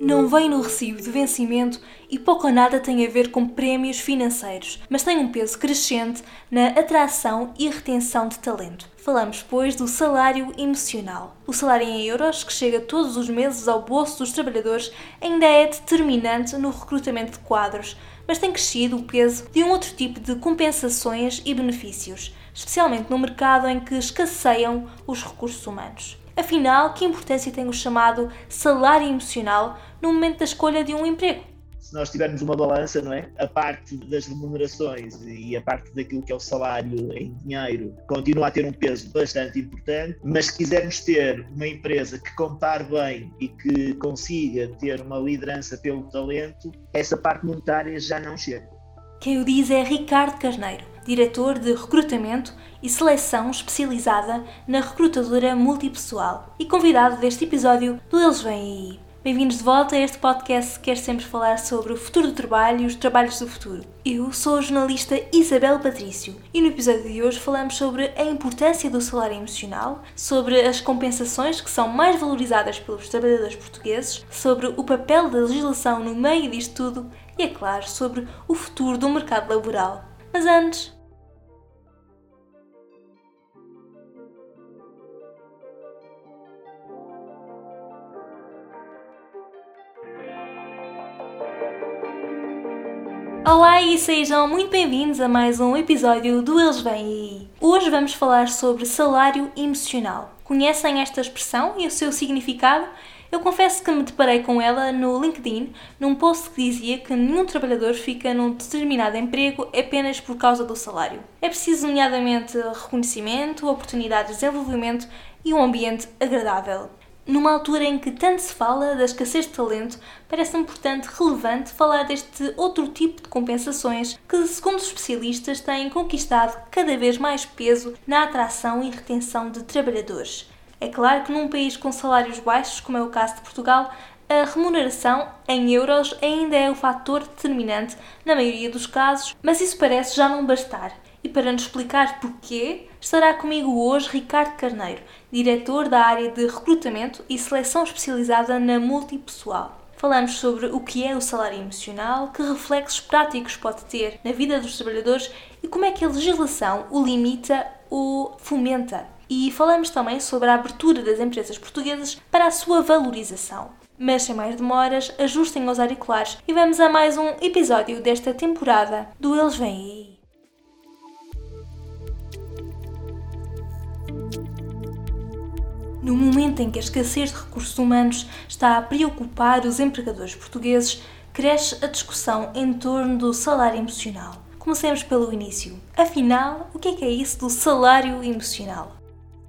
não vem no recibo de vencimento e pouco ou nada tem a ver com prémios financeiros, mas tem um peso crescente na atração e retenção de talento. Falamos, pois, do salário emocional. O salário em euros, que chega todos os meses ao bolso dos trabalhadores, ainda é determinante no recrutamento de quadros, mas tem crescido o peso de um outro tipo de compensações e benefícios, especialmente no mercado em que escasseiam os recursos humanos. Afinal, que importância tem o chamado salário emocional no momento da escolha de um emprego? se nós tivermos uma balança, não é? A parte das remunerações e a parte daquilo que é o salário em dinheiro continua a ter um peso bastante importante, mas se quisermos ter uma empresa que contar bem e que consiga ter uma liderança pelo talento, essa parte monetária já não chega. Quem o diz é Ricardo Carneiro, diretor de recrutamento e seleção especializada na recrutadora multipessoal e convidado deste episódio do Eles Vêm Aí. Bem-vindos de volta a este podcast que quer sempre falar sobre o futuro do trabalho e os trabalhos do futuro. Eu sou a jornalista Isabel Patrício e no episódio de hoje falamos sobre a importância do salário emocional, sobre as compensações que são mais valorizadas pelos trabalhadores portugueses, sobre o papel da legislação no meio disto tudo e, é claro, sobre o futuro do mercado laboral. Mas antes, Olá e sejam muito bem-vindos a mais um episódio do Eles Vêm Aí. Hoje vamos falar sobre salário emocional. Conhecem esta expressão e o seu significado? Eu confesso que me deparei com ela no LinkedIn, num post que dizia que nenhum trabalhador fica num determinado emprego apenas por causa do salário. É preciso, nomeadamente, reconhecimento, oportunidade de desenvolvimento e um ambiente agradável. Numa altura em que tanto se fala da escassez de talento, parece-me, portanto, relevante falar deste outro tipo de compensações que, segundo os especialistas, têm conquistado cada vez mais peso na atração e retenção de trabalhadores. É claro que num país com salários baixos, como é o caso de Portugal, a remuneração em euros ainda é o fator determinante na maioria dos casos, mas isso parece já não bastar. E para nos explicar porquê, estará comigo hoje Ricardo Carneiro, diretor da área de recrutamento e seleção especializada na multipessoal. Falamos sobre o que é o salário emocional, que reflexos práticos pode ter na vida dos trabalhadores e como é que a legislação o limita ou fomenta. E falamos também sobre a abertura das empresas portuguesas para a sua valorização. Mas sem mais demoras, ajustem os auriculares e vamos a mais um episódio desta temporada do Eles Vêm Aí. No momento em que a escassez de recursos humanos está a preocupar os empregadores portugueses, cresce a discussão em torno do salário emocional. Comecemos pelo início. Afinal, o que é, que é isso do salário emocional?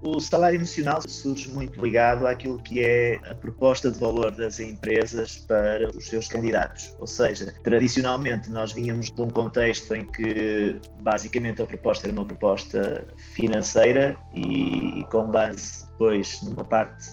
O salário emocional surge muito ligado àquilo que é a proposta de valor das empresas para os seus candidatos. Ou seja, tradicionalmente nós vínhamos de um contexto em que basicamente a proposta era uma proposta financeira e, com base depois numa parte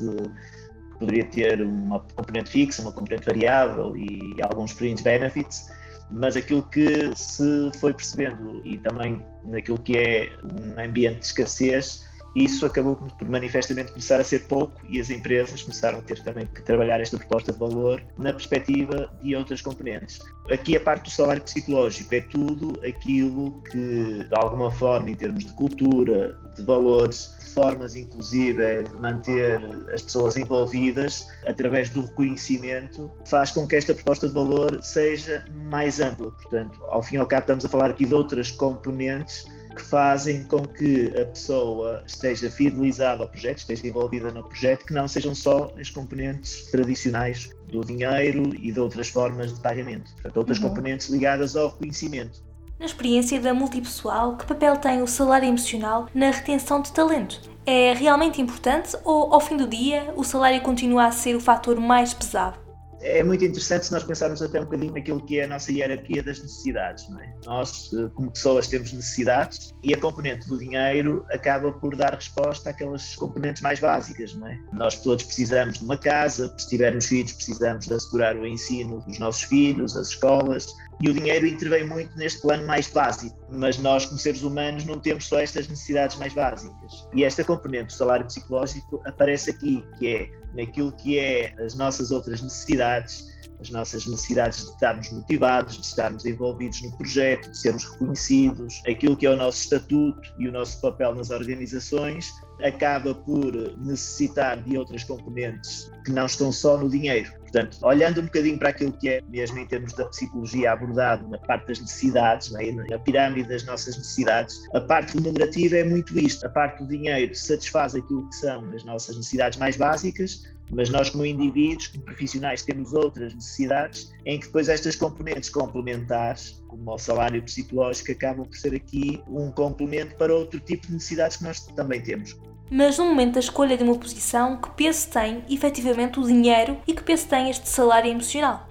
poderia ter uma componente fixa, uma componente variável e alguns fringe benefits mas aquilo que se foi percebendo e também naquilo que é um ambiente de escassez isso acabou por manifestamente começar a ser pouco e as empresas começaram a ter também que trabalhar esta proposta de valor na perspectiva de outras componentes. Aqui a parte do salário psicológico é tudo aquilo que, de alguma forma, em termos de cultura, de valores, formas inclusive de manter as pessoas envolvidas através do reconhecimento, faz com que esta proposta de valor seja mais ampla. Portanto, ao fim e ao cabo, estamos a falar aqui de outras componentes que fazem com que a pessoa esteja fidelizada ao projeto, esteja envolvida no projeto, que não sejam só as componentes tradicionais do dinheiro e de outras formas de pagamento, portanto, outras uhum. componentes ligadas ao reconhecimento. Na experiência da multipessoal, que papel tem o salário emocional na retenção de talento? É realmente importante ou, ao fim do dia, o salário continua a ser o fator mais pesado? É muito interessante se nós pensarmos até um bocadinho naquilo que é a nossa hierarquia das necessidades. Não é? Nós, eh, como pessoas, temos necessidades e a componente do dinheiro acaba por dar resposta àquelas componentes mais básicas. Não é? Nós todos precisamos de uma casa, se tivermos filhos, precisamos de assegurar o ensino dos nossos filhos, as escolas, e o dinheiro intervém muito neste plano mais básico. Mas nós, como seres humanos, não temos só estas necessidades mais básicas. E esta componente do salário psicológico aparece aqui, que é naquilo que é as nossas outras necessidades, as nossas necessidades de estarmos motivados, de estarmos envolvidos no projeto, de sermos reconhecidos, aquilo que é o nosso estatuto e o nosso papel nas organizações, acaba por necessitar de outras componentes que não estão só no dinheiro. Portanto, olhando um bocadinho para aquilo que é, mesmo em termos da psicologia abordado na parte das necessidades, né, na pirâmide das nossas necessidades, a parte remunerativa é muito isto. A parte do dinheiro satisfaz aquilo que são as nossas necessidades mais básicas, mas nós, como indivíduos, como profissionais, temos outras necessidades em que depois estas componentes complementares, como o salário psicológico, acabam por ser aqui um complemento para outro tipo de necessidades que nós também temos. Mas no momento da escolha de uma posição, que peso tem efetivamente o dinheiro e que peso tem este salário emocional?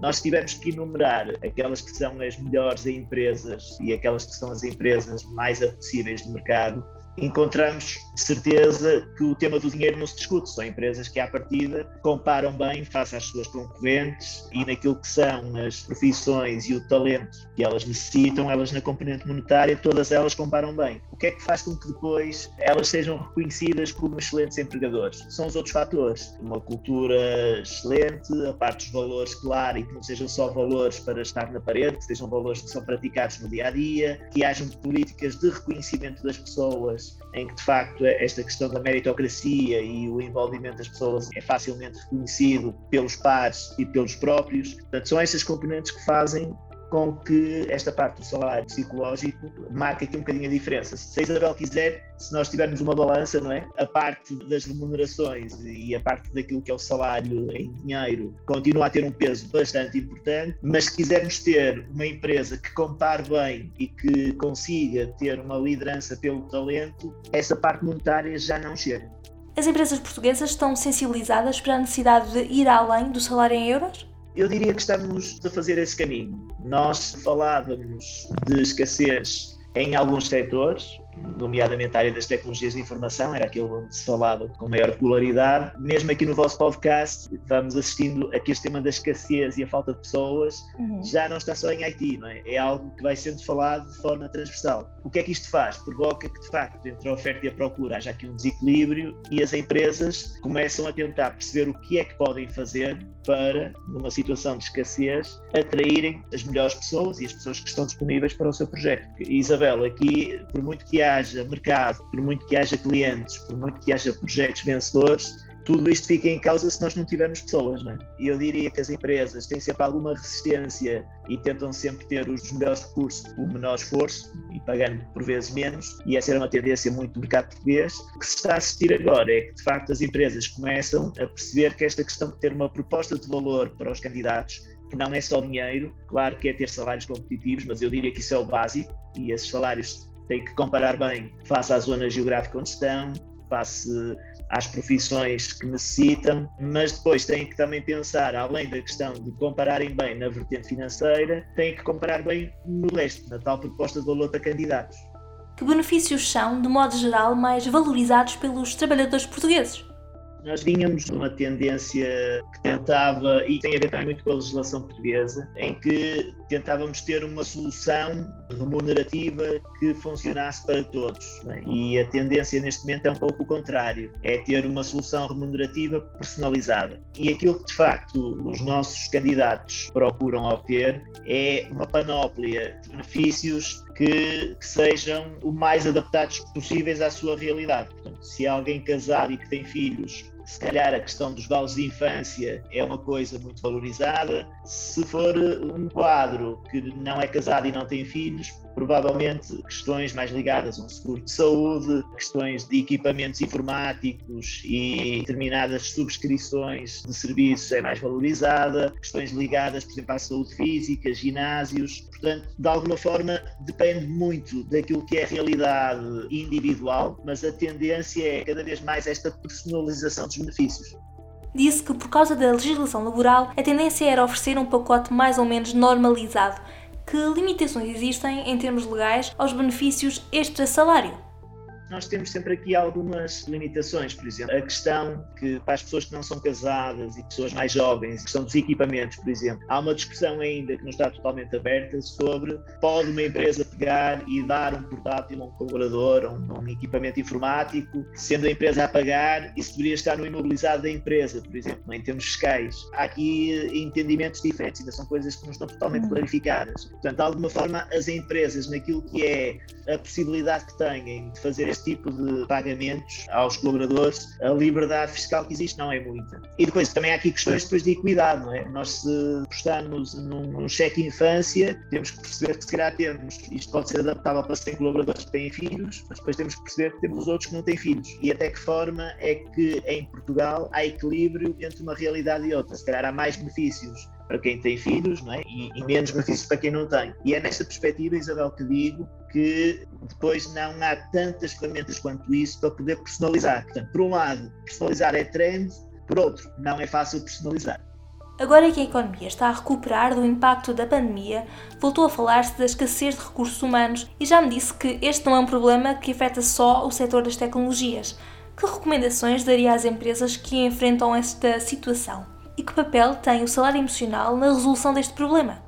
Nós tivemos que enumerar aquelas que são as melhores empresas e aquelas que são as empresas mais apetecíveis do mercado encontramos certeza que o tema do dinheiro não se discute. São empresas que, à partida, comparam bem face às suas concorrentes e naquilo que são as profissões e o talento que elas necessitam, elas na componente monetária, todas elas comparam bem. O que é que faz com que depois elas sejam reconhecidas como excelentes empregadores? São os outros fatores. Uma cultura excelente, a parte dos valores, claro, e que não sejam só valores para estar na parede, que sejam valores que são praticados no dia a dia, que hajam políticas de reconhecimento das pessoas em que de facto esta questão da meritocracia e o envolvimento das pessoas é facilmente reconhecido pelos pares e pelos próprios. Portanto, são essas componentes que fazem com que esta parte do salário psicológico marque aqui um bocadinho a diferença. Se a Isabel quiser, se nós tivermos uma balança, não é? A parte das remunerações e a parte daquilo que é o salário em dinheiro continua a ter um peso bastante importante, mas se quisermos ter uma empresa que compare bem e que consiga ter uma liderança pelo talento, essa parte monetária já não chega. As empresas portuguesas estão sensibilizadas para a necessidade de ir além do salário em euros? Eu diria que estamos a fazer esse caminho. Nós falávamos de escassez em alguns setores, nomeadamente a área das tecnologias de informação, era aquilo onde se falava com maior popularidade. Mesmo aqui no vosso podcast, estamos assistindo a que este tema da escassez e a falta de pessoas uhum. já não está só em IT, não é? É algo que vai sendo falado de forma transversal. O que é que isto faz? Provoca que, de facto, entre a oferta e a procura haja aqui um desequilíbrio e as empresas começam a tentar perceber o que é que podem fazer para, numa situação de escassez, atraírem as melhores pessoas e as pessoas que estão disponíveis para o seu projeto. Isabel, aqui, por muito que haja mercado, por muito que haja clientes, por muito que haja projetos vencedores, tudo isto fica em causa se nós não tivermos pessoas, não é? Eu diria que as empresas têm sempre alguma resistência e tentam sempre ter os melhores recursos por menor esforço e pagando por vezes menos, e essa era uma tendência muito do mercado português. O que se está a assistir agora é que, de facto, as empresas começam a perceber que esta questão de ter uma proposta de valor para os candidatos que não é só dinheiro, claro que é ter salários competitivos, mas eu diria que isso é o básico e esses salários têm que comparar bem face à zona geográfica onde estão, face às profissões que necessitam, mas depois têm que também pensar, além da questão de compararem bem na vertente financeira, têm que comparar bem no resto, na tal proposta de valor candidatos. Que benefícios são, de modo geral, mais valorizados pelos trabalhadores portugueses? Nós vínhamos uma tendência que tentava, e tem a ver também muito com a legislação portuguesa, em que tentávamos ter uma solução remunerativa que funcionasse para todos. É? E a tendência neste momento é um pouco o contrário: é ter uma solução remunerativa personalizada. E aquilo que de facto os nossos candidatos procuram obter é uma panóplia de benefícios que, que, sejam o mais adaptados possíveis à sua realidade. Portanto, se alguém casado e que tem filhos, se calhar a questão dos vales de infância é uma coisa muito valorizada. Se for um quadro que não é casado e não tem filhos, provavelmente questões mais ligadas a um seguro de saúde, questões de equipamentos informáticos e determinadas subscrições de serviços é mais valorizada, questões ligadas, por exemplo, à saúde física, ginásios. Portanto, de alguma forma, depende muito daquilo que é a realidade individual, mas a tendência é cada vez mais esta personalização dos benefícios disse que, por causa da legislação laboral, a tendência era oferecer um pacote mais ou menos normalizado, que limitações existem em termos legais aos benefícios extra-salário? Nós temos sempre aqui algumas limitações, por exemplo, a questão que para as pessoas que não são casadas e pessoas mais jovens, a questão dos equipamentos, por exemplo, há uma discussão ainda que não está totalmente aberta sobre pode uma empresa pegar e dar um portátil a um colaborador, a um, um equipamento informático, sendo a empresa a pagar, isso deveria estar no imobilizado da empresa, por exemplo, em termos fiscais. Há aqui entendimentos diferentes, ainda são coisas que não estão totalmente uhum. clarificadas. Portanto, de alguma forma, as empresas, naquilo que é a possibilidade que têm de fazer este tipo de pagamentos aos colaboradores, a liberdade fiscal que existe não é muita. E depois também há aqui questões depois de equidade, não é? Nós se postamos num, num cheque infância, temos que perceber que se calhar temos, isto pode ser adaptável para 100 colaboradores que têm filhos, mas depois temos que perceber que temos outros que não têm filhos. E até que forma é que em Portugal há equilíbrio entre uma realidade e outra. Se calhar há mais benefícios para quem tem filhos não é? e, e menos benefícios para quem não tem. E é nesta perspectiva, Isabel, que digo que depois não há tantas ferramentas quanto isso para poder personalizar. Portanto, por um lado, personalizar é trend, por outro, não é fácil personalizar. Agora que a economia está a recuperar do impacto da pandemia, voltou a falar-se da escassez de recursos humanos e já me disse que este não é um problema que afeta só o setor das tecnologias. Que recomendações daria às empresas que enfrentam esta situação? E que papel tem o salário emocional na resolução deste problema?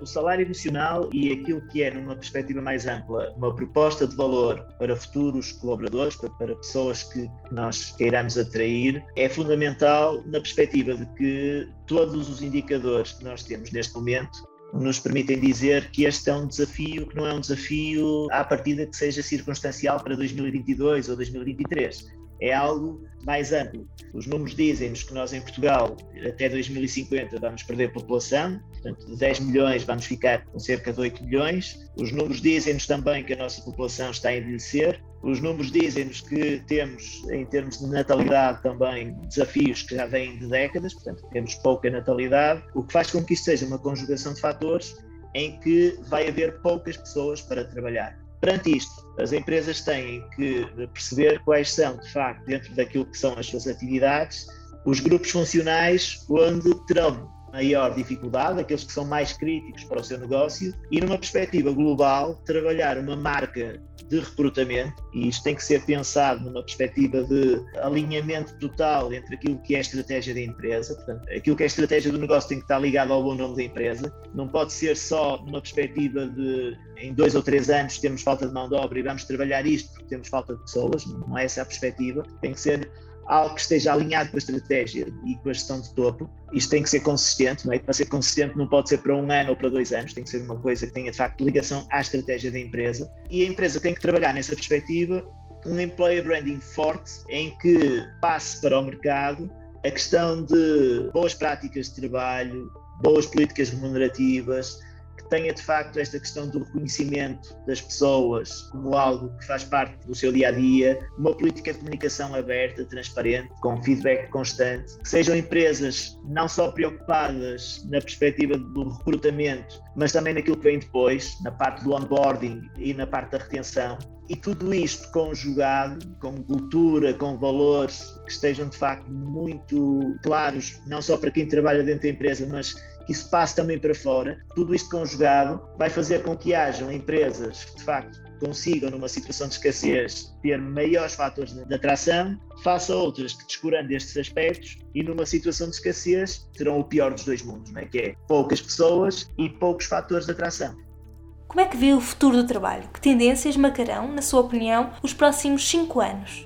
O salário emocional e aquilo que é, numa perspectiva mais ampla, uma proposta de valor para futuros colaboradores, para, pessoas que nós queiramos atrair, é fundamental na perspectiva de que todos os indicadores que nós temos neste momento nos permitem dizer que este é um desafio que não é um desafio à partida que seja circunstancial para 2022 ou 2023 é algo mais amplo. Os números dizem-nos que nós em Portugal, até 2050, vamos perder população, portanto, de 10 milhões vamos ficar com cerca de 8 milhões. Os números dizem-nos também que a nossa população está a envelhecer. Os números dizem-nos que temos, em termos de natalidade, também desafios que já vêm de décadas, portanto, temos pouca natalidade, o que faz com que isto seja uma conjugação de fatores em que vai haver poucas pessoas para trabalhar. Perante isto, as empresas têm que perceber quais são, de facto, dentro daquilo que são as suas atividades, os grupos funcionais onde terão maior dificuldade, aqueles que são mais críticos para o seu negócio, e numa perspectiva global, trabalhar uma marca de recrutamento, e isto tem que ser pensado numa perspectiva de alinhamento total entre aquilo que é a estratégia da empresa, portanto, aquilo que é a estratégia do negócio tem que estar ligado ao bom nome da empresa, não pode ser só numa perspectiva de em dois ou três anos temos falta de mão de obra e vamos trabalhar isto porque temos falta de pessoas, não é essa a perspectiva, tem que ser algo que esteja alinhado com a estratégia e com a gestão de topo. Isto tem que ser consistente, não é? Para ser consistente não pode ser para um ano ou para dois anos, tem que ser uma coisa que tenha de facto ligação à estratégia da empresa. E a empresa tem que trabalhar nessa perspectiva um employer branding forte em que passe para o mercado a questão de boas práticas de trabalho, boas políticas remunerativas, tenha de facto esta questão do reconhecimento das pessoas como algo que faz parte do seu dia a dia, uma política de comunicação aberta, transparente, com feedback constante, que sejam empresas não só preocupadas na perspectiva do recrutamento, mas também naquilo que vem depois, na parte do onboarding e na parte da retenção. E tudo isto conjugado com cultura, com valores que estejam de facto muito claros, não só para quem trabalha dentro da empresa, mas que isso passe também para fora, tudo isto conjugado vai fazer com que hajam empresas que de facto consigam, numa situação de escassez, ter maiores fatores de atração, face a outras que, descurando estes aspectos, e numa situação de escassez, terão o pior dos dois mundos, é? que é poucas pessoas e poucos fatores de atração. Como é que vê o futuro do trabalho? Que tendências marcarão, na sua opinião, os próximos cinco anos?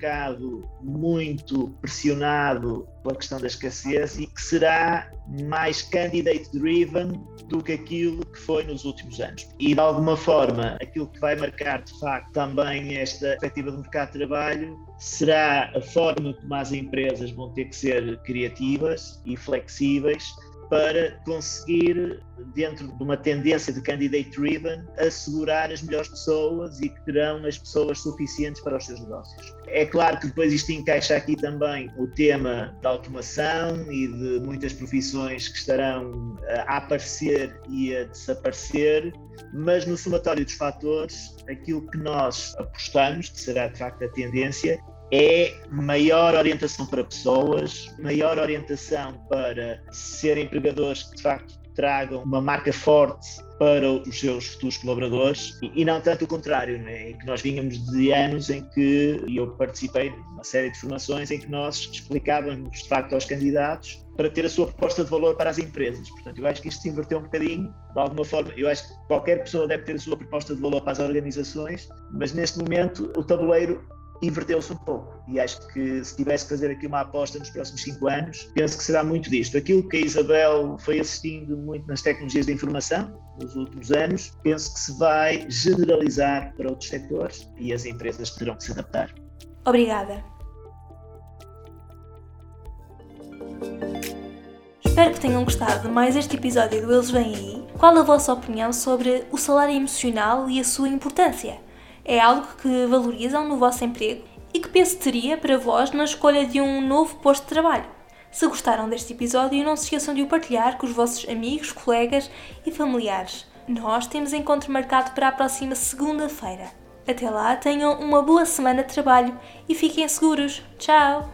Mercado muito pressionado pela questão da escassez e que será mais candidate driven do que aquilo que foi nos últimos anos. E de alguma forma, aquilo que vai marcar de facto também esta perspectiva do mercado de trabalho será a forma como as empresas vão ter que ser criativas e flexíveis para conseguir, dentro de uma tendência de candidate driven, assegurar as melhores pessoas e que terão as pessoas suficientes para os seus negócios. É claro que depois isto encaixa aqui também o tema da automação e de muitas profissões que estarão a aparecer e a desaparecer, mas no somatório dos fatores, aquilo que nós apostamos, que será de facto a tendência, é maior orientação para pessoas, maior orientação para ser empregadores que de facto tragam uma marca forte para os seus futuros colaboradores e, não tanto o contrário, né? que nós vínhamos de anos em que eu participei de uma série de formações em que nós explicávamos de facto aos candidatos para ter a sua proposta de valor para as empresas. Portanto, eu acho que isto se inverteu um bocadinho, de alguma forma. Eu acho que qualquer pessoa deve ter a sua proposta de valor para as organizações, mas neste momento o tabuleiro inverteu-se um pouco. E acho que se tivesse que fazer aqui uma aposta nos próximos cinco anos, penso que será muito disto. Aquilo que a Isabel foi assistindo muito nas tecnologias da informação nos últimos anos, penso que se vai generalizar para outros setores e as empresas terão que se adaptar. Obrigada. Espero que tenham gostado de mais este episódio do Eles Vêm Aí. Qual a vossa opinião sobre o salário emocional e a sua importância? É algo que valorizam no vosso emprego e que peso teria para vós na escolha de um novo posto de trabalho? Se gostaram deste episódio, não se esqueçam de o partilhar com os vossos amigos, colegas e familiares. Nós temos encontro marcado para a próxima segunda-feira. Até lá, tenham uma boa semana de trabalho e fiquem seguros. Tchau!